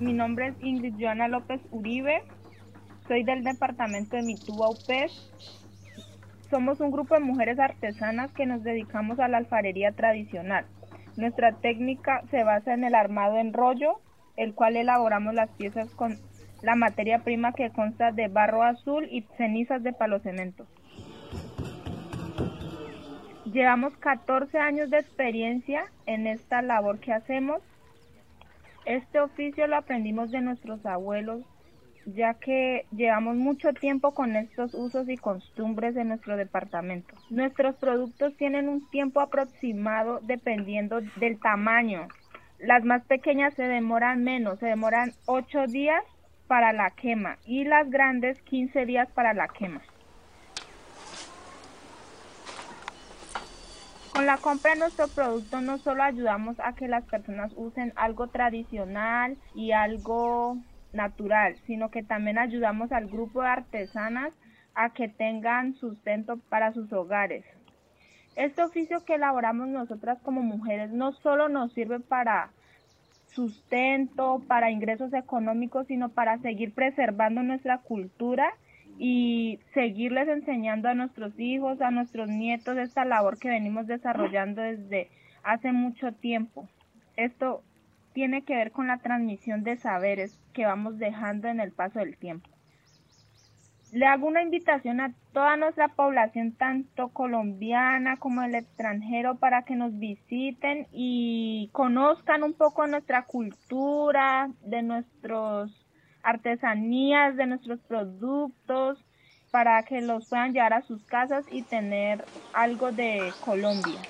mi nombre es Ingrid Joana López Uribe, soy del departamento de Mituba UPES. Somos un grupo de mujeres artesanas que nos dedicamos a la alfarería tradicional. Nuestra técnica se basa en el armado en rollo, el cual elaboramos las piezas con la materia prima que consta de barro azul y cenizas de palo cemento. Llevamos 14 años de experiencia en esta labor que hacemos. Este oficio lo aprendimos de nuestros abuelos, ya que llevamos mucho tiempo con estos usos y costumbres en nuestro departamento. Nuestros productos tienen un tiempo aproximado dependiendo del tamaño. Las más pequeñas se demoran menos, se demoran 8 días para la quema y las grandes 15 días para la quema. Con la compra de nuestro producto no solo ayudamos a que las personas usen algo tradicional y algo natural, sino que también ayudamos al grupo de artesanas a que tengan sustento para sus hogares. Este oficio que elaboramos nosotras como mujeres no solo nos sirve para sustento, para ingresos económicos, sino para seguir preservando nuestra cultura y seguirles enseñando a nuestros hijos, a nuestros nietos esta labor que venimos desarrollando desde hace mucho tiempo. Esto tiene que ver con la transmisión de saberes que vamos dejando en el paso del tiempo. Le hago una invitación a toda nuestra población, tanto colombiana como el extranjero, para que nos visiten y conozcan un poco nuestra cultura, de nuestros artesanías, de nuestros productos, para que los puedan llevar a sus casas y tener algo de Colombia.